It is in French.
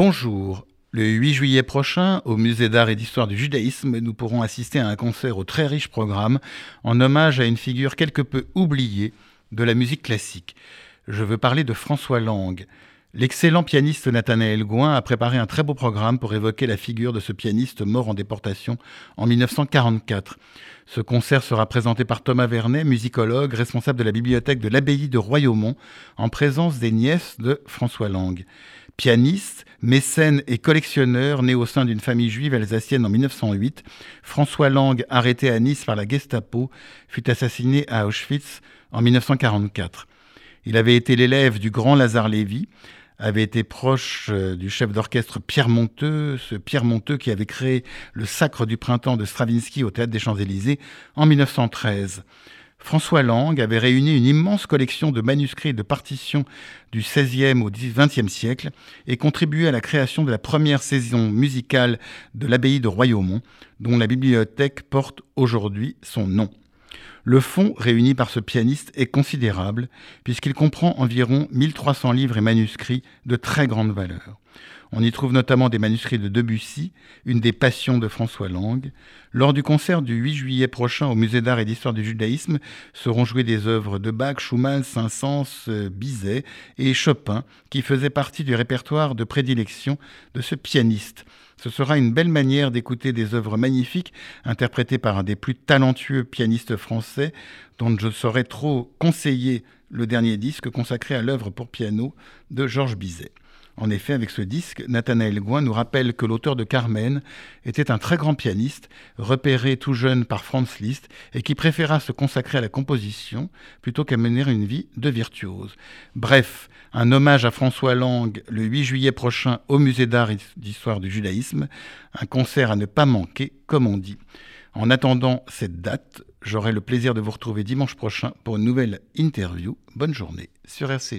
Bonjour. Le 8 juillet prochain, au Musée d'art et d'histoire du judaïsme, nous pourrons assister à un concert au très riche programme en hommage à une figure quelque peu oubliée de la musique classique. Je veux parler de François Lang. L'excellent pianiste Nathanaël Gouin a préparé un très beau programme pour évoquer la figure de ce pianiste mort en déportation en 1944. Ce concert sera présenté par Thomas Vernet, musicologue, responsable de la bibliothèque de l'abbaye de Royaumont, en présence des nièces de François Lang. Pianiste, mécène et collectionneur, né au sein d'une famille juive alsacienne en 1908, François Lang, arrêté à Nice par la Gestapo, fut assassiné à Auschwitz en 1944. Il avait été l'élève du grand Lazare Lévy, avait été proche euh, du chef d'orchestre Pierre Monteux, ce Pierre Monteux qui avait créé le Sacre du printemps de Stravinsky au Théâtre des Champs-Élysées en 1913. François Lang avait réuni une immense collection de manuscrits et de partitions du XVIe au XXe siècle et contribué à la création de la première saison musicale de l'abbaye de Royaumont, dont la bibliothèque porte aujourd'hui son nom. Le fonds réuni par ce pianiste est considérable puisqu'il comprend environ 1300 livres et manuscrits de très grande valeur. On y trouve notamment des manuscrits de Debussy, une des passions de François Lang. Lors du concert du 8 juillet prochain au Musée d'art et d'histoire du judaïsme seront jouées des œuvres de Bach, Schumann, Saint-Saëns, Bizet et Chopin qui faisaient partie du répertoire de prédilection de ce pianiste. Ce sera une belle manière d'écouter des œuvres magnifiques interprétées par un des plus talentueux pianistes français dont je saurais trop conseiller le dernier disque consacré à l'œuvre pour piano de Georges Bizet. En effet, avec ce disque, Nathanaël Gouin nous rappelle que l'auteur de Carmen était un très grand pianiste, repéré tout jeune par Franz Liszt, et qui préféra se consacrer à la composition plutôt qu'à mener une vie de virtuose. Bref, un hommage à François Lang le 8 juillet prochain au Musée d'art et d'histoire du judaïsme, un concert à ne pas manquer, comme on dit. En attendant cette date, j'aurai le plaisir de vous retrouver dimanche prochain pour une nouvelle interview. Bonne journée sur RCG.